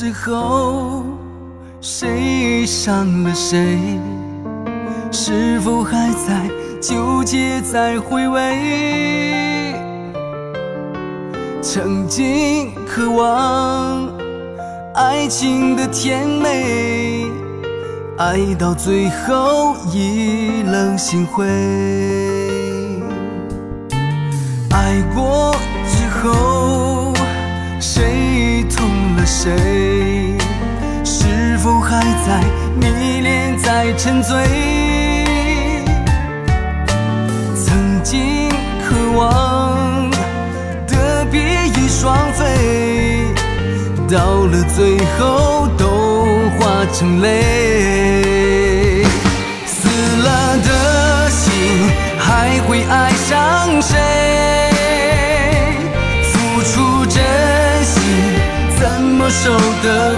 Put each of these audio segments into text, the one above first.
之后，谁伤了谁？是否还在纠结，在回味？曾经渴望爱情的甜美，爱到最后意冷心灰。爱过之后，谁痛了谁？还在迷恋，在沉醉？曾经渴望的比翼双飞，到了最后都化成泪。死了的心还会爱上谁？付出真心怎么收得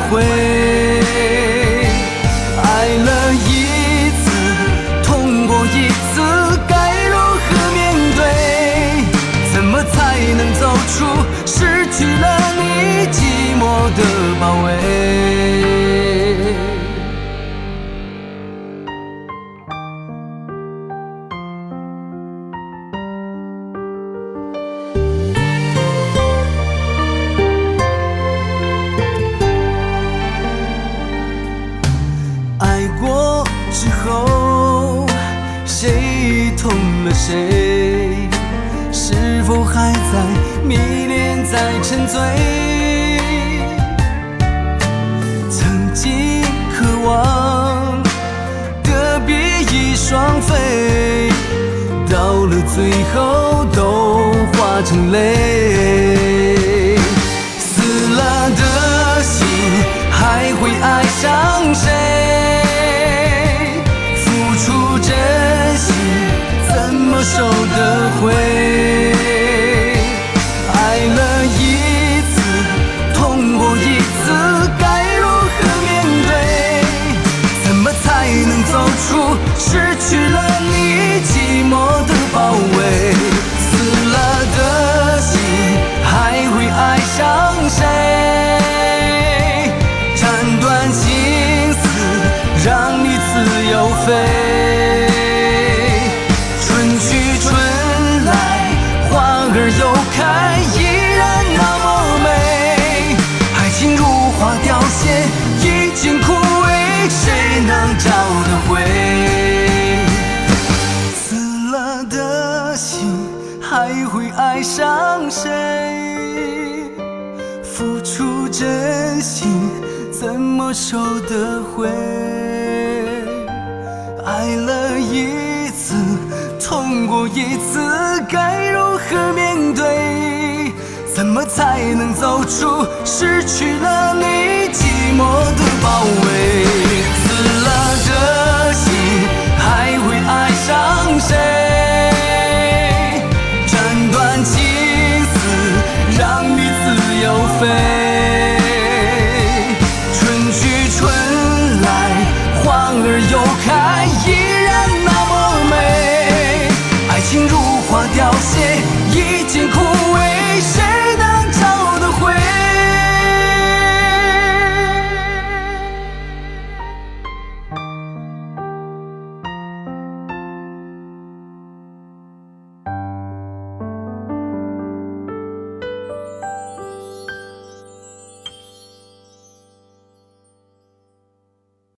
处失去了你寂寞的包围？爱过之后，谁痛了谁？是否还在迷恋，在沉醉？曾经渴望的比翼双飞，到了最后都化成泪。死了的心还会爱上谁？付出真心怎么收得回？还会爱上谁？付出真心怎么收得回？爱了一次，痛过一次，该如何面对？怎么才能走出失去了你寂寞的包围？